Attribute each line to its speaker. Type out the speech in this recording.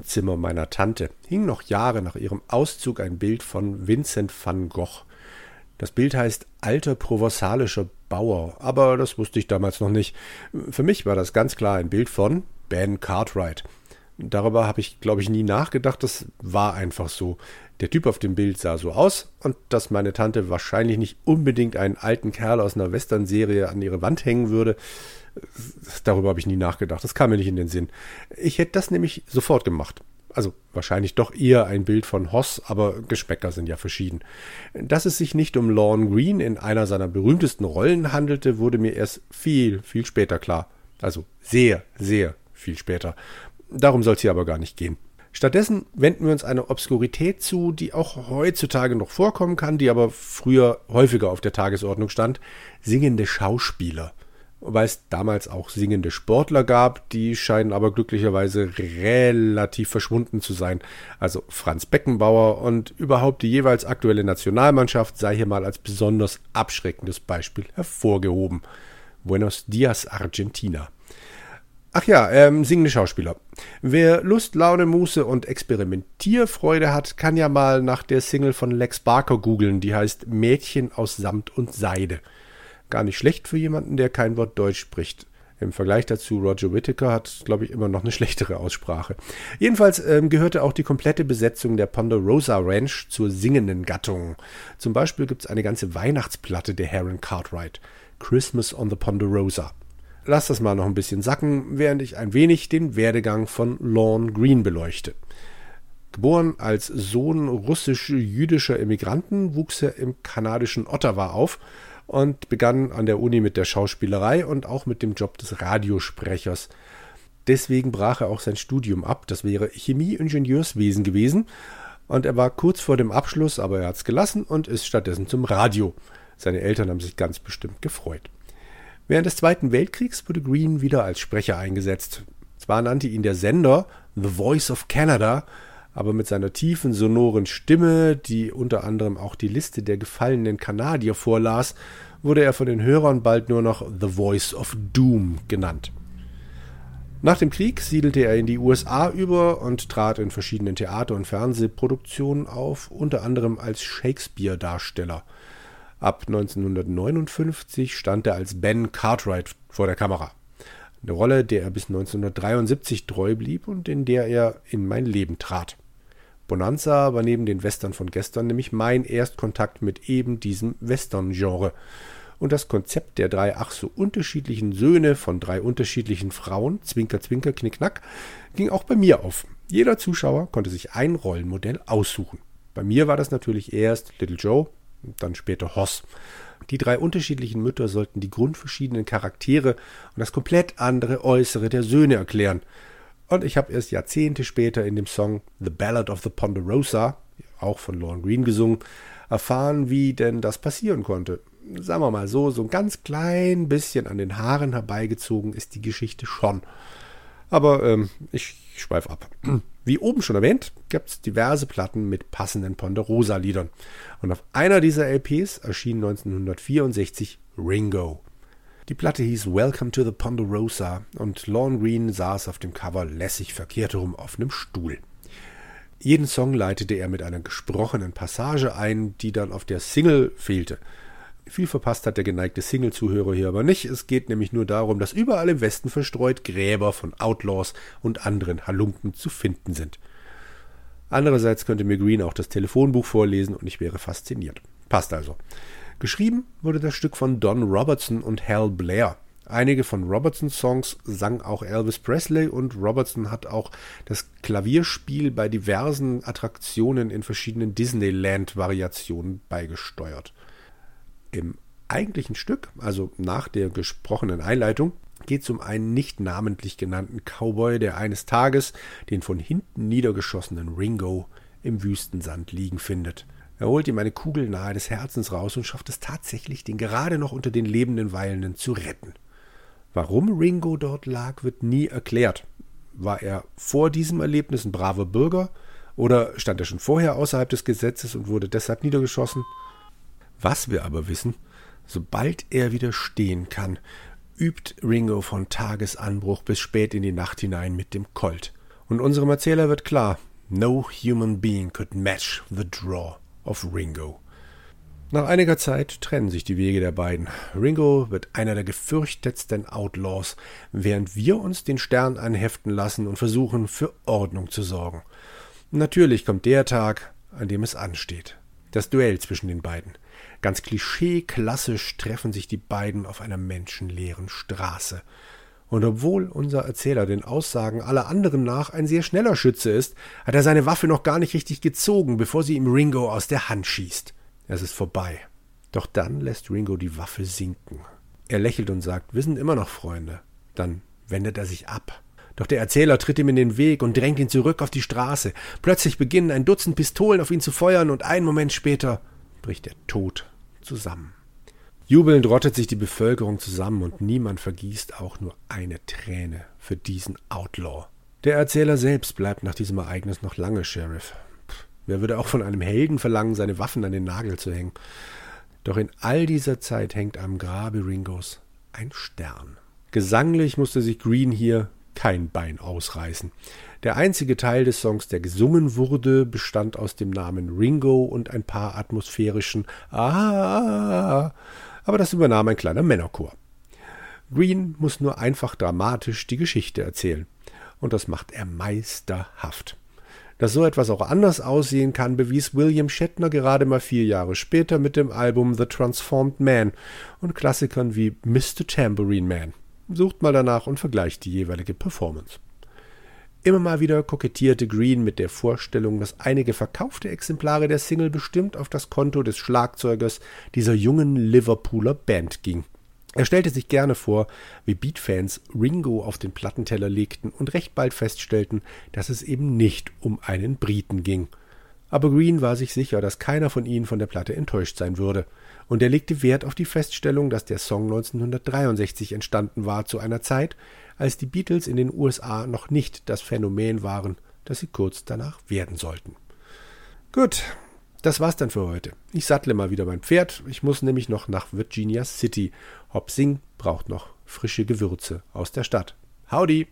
Speaker 1: Wohnzimmer meiner Tante hing noch Jahre nach ihrem Auszug ein Bild von Vincent van Gogh. Das Bild heißt Alter provenzalischer Bauer, aber das wusste ich damals noch nicht. Für mich war das ganz klar ein Bild von Ben Cartwright. Darüber habe ich, glaube ich, nie nachgedacht. Das war einfach so. Der Typ auf dem Bild sah so aus und dass meine Tante wahrscheinlich nicht unbedingt einen alten Kerl aus einer Western-Serie an ihre Wand hängen würde, darüber habe ich nie nachgedacht. Das kam mir nicht in den Sinn. Ich hätte das nämlich sofort gemacht. Also wahrscheinlich doch eher ein Bild von Hoss, aber Geschmäcker sind ja verschieden. Dass es sich nicht um Lorne Green in einer seiner berühmtesten Rollen handelte, wurde mir erst viel, viel später klar. Also sehr, sehr viel später. Darum soll es hier aber gar nicht gehen. Stattdessen wenden wir uns einer Obskurität zu, die auch heutzutage noch vorkommen kann, die aber früher häufiger auf der Tagesordnung stand, singende Schauspieler wobei es damals auch singende Sportler gab, die scheinen aber glücklicherweise relativ verschwunden zu sein. Also Franz Beckenbauer und überhaupt die jeweils aktuelle Nationalmannschaft sei hier mal als besonders abschreckendes Beispiel hervorgehoben. Buenos Dias, Argentina. Ach ja, ähm, singende Schauspieler. Wer Lust, Laune, Muße und Experimentierfreude hat, kann ja mal nach der Single von Lex Barker googeln, die heißt Mädchen aus Samt und Seide. Gar nicht schlecht für jemanden, der kein Wort Deutsch spricht. Im Vergleich dazu, Roger Whittaker hat, glaube ich, immer noch eine schlechtere Aussprache. Jedenfalls ähm, gehörte auch die komplette Besetzung der Ponderosa Ranch zur singenden Gattung. Zum Beispiel gibt es eine ganze Weihnachtsplatte der Heron Cartwright. Christmas on the Ponderosa. Lass das mal noch ein bisschen sacken, während ich ein wenig den Werdegang von Lorne Green beleuchte. Geboren als Sohn russisch-jüdischer Immigranten wuchs er im kanadischen Ottawa auf und begann an der Uni mit der Schauspielerei und auch mit dem Job des Radiosprechers. Deswegen brach er auch sein Studium ab. Das wäre Chemie-Ingenieurswesen gewesen. Und er war kurz vor dem Abschluss, aber er hat es gelassen und ist stattdessen zum Radio. Seine Eltern haben sich ganz bestimmt gefreut. Während des Zweiten Weltkriegs wurde Green wieder als Sprecher eingesetzt. Zwar nannte ihn der Sender The Voice of Canada, aber mit seiner tiefen, sonoren Stimme, die unter anderem auch die Liste der gefallenen Kanadier vorlas, wurde er von den Hörern bald nur noch The Voice of Doom genannt. Nach dem Krieg siedelte er in die USA über und trat in verschiedenen Theater- und Fernsehproduktionen auf, unter anderem als Shakespeare-Darsteller. Ab 1959 stand er als Ben Cartwright vor der Kamera. Eine Rolle, der er bis 1973 treu blieb und in der er in mein Leben trat. Bonanza war neben den Western von gestern nämlich mein Erstkontakt mit eben diesem Western-Genre. Und das Konzept der drei ach so unterschiedlichen Söhne von drei unterschiedlichen Frauen, Zwinker, Zwinker, Knickknack, ging auch bei mir auf. Jeder Zuschauer konnte sich ein Rollenmodell aussuchen. Bei mir war das natürlich erst Little Joe dann später Hoss. Die drei unterschiedlichen Mütter sollten die grundverschiedenen Charaktere und das komplett andere Äußere der Söhne erklären. Und ich habe erst Jahrzehnte später in dem Song The Ballad of the Ponderosa, auch von Lorne Green gesungen, erfahren, wie denn das passieren konnte. Sagen wir mal so, so ein ganz klein bisschen an den Haaren herbeigezogen ist die Geschichte schon. Aber ähm, ich schweife ab. Wie oben schon erwähnt, gibt es diverse Platten mit passenden Ponderosa-Liedern. Und auf einer dieser LPs erschien 1964 Ringo. Die Platte hieß Welcome to the Ponderosa und Lorne Green saß auf dem Cover lässig verkehrt herum auf einem Stuhl. Jeden Song leitete er mit einer gesprochenen Passage ein, die dann auf der Single fehlte. Viel verpasst hat der geneigte Single-Zuhörer hier aber nicht. Es geht nämlich nur darum, dass überall im Westen verstreut Gräber von Outlaws und anderen Halunken zu finden sind. Andererseits könnte mir Green auch das Telefonbuch vorlesen und ich wäre fasziniert. Passt also. Geschrieben wurde das Stück von Don Robertson und Hal Blair. Einige von Robertsons Songs sang auch Elvis Presley und Robertson hat auch das Klavierspiel bei diversen Attraktionen in verschiedenen Disneyland-Variationen beigesteuert. Im eigentlichen Stück, also nach der gesprochenen Einleitung, geht es um einen nicht namentlich genannten Cowboy, der eines Tages den von hinten niedergeschossenen Ringo im Wüstensand liegen findet. Er holt ihm eine Kugel nahe des Herzens raus und schafft es tatsächlich, den gerade noch unter den lebenden Weilenden zu retten. Warum Ringo dort lag, wird nie erklärt. War er vor diesem Erlebnis ein braver Bürger oder stand er schon vorher außerhalb des Gesetzes und wurde deshalb niedergeschossen? Was wir aber wissen, sobald er wieder stehen kann, übt Ringo von Tagesanbruch bis spät in die Nacht hinein mit dem Colt. Und unserem Erzähler wird klar, no human being could match the draw of Ringo. Nach einiger Zeit trennen sich die Wege der beiden. Ringo wird einer der gefürchtetsten Outlaws, während wir uns den Stern anheften lassen und versuchen, für Ordnung zu sorgen. Natürlich kommt der Tag, an dem es ansteht. Das Duell zwischen den beiden. Ganz klischee-klassisch treffen sich die beiden auf einer menschenleeren Straße. Und obwohl unser Erzähler den Aussagen aller anderen nach ein sehr schneller Schütze ist, hat er seine Waffe noch gar nicht richtig gezogen, bevor sie ihm Ringo aus der Hand schießt. Es ist vorbei. Doch dann lässt Ringo die Waffe sinken. Er lächelt und sagt, wir sind immer noch Freunde. Dann wendet er sich ab. Doch der Erzähler tritt ihm in den Weg und drängt ihn zurück auf die Straße. Plötzlich beginnen ein Dutzend Pistolen auf ihn zu feuern und einen Moment später bricht er tot zusammen. Jubelnd rottet sich die Bevölkerung zusammen und niemand vergießt auch nur eine Träne für diesen Outlaw. Der Erzähler selbst bleibt nach diesem Ereignis noch lange Sheriff. Wer würde auch von einem Helden verlangen, seine Waffen an den Nagel zu hängen? Doch in all dieser Zeit hängt am Grabe Ringos ein Stern. Gesanglich musste sich Green hier kein Bein ausreißen. Der einzige Teil des Songs, der gesungen wurde, bestand aus dem Namen Ringo und ein paar atmosphärischen Ah, aber das übernahm ein kleiner Männerchor. Green muss nur einfach dramatisch die Geschichte erzählen. Und das macht er meisterhaft. Dass so etwas auch anders aussehen kann, bewies William Shatner gerade mal vier Jahre später mit dem Album The Transformed Man und Klassikern wie Mr. Tambourine Man. Sucht mal danach und vergleicht die jeweilige Performance. Immer mal wieder kokettierte Green mit der Vorstellung, dass einige verkaufte Exemplare der Single bestimmt auf das Konto des Schlagzeugers dieser jungen Liverpooler Band ging. Er stellte sich gerne vor, wie Beatfans Ringo auf den Plattenteller legten und recht bald feststellten, dass es eben nicht um einen Briten ging. Aber Green war sich sicher, dass keiner von ihnen von der Platte enttäuscht sein würde, und er legte Wert auf die Feststellung, dass der Song 1963 entstanden war, zu einer Zeit, als die Beatles in den USA noch nicht das Phänomen waren, das sie kurz danach werden sollten. Gut, das war's dann für heute. Ich sattle mal wieder mein Pferd. Ich muss nämlich noch nach Virginia City. Hop Sing braucht noch frische Gewürze aus der Stadt. Howdy!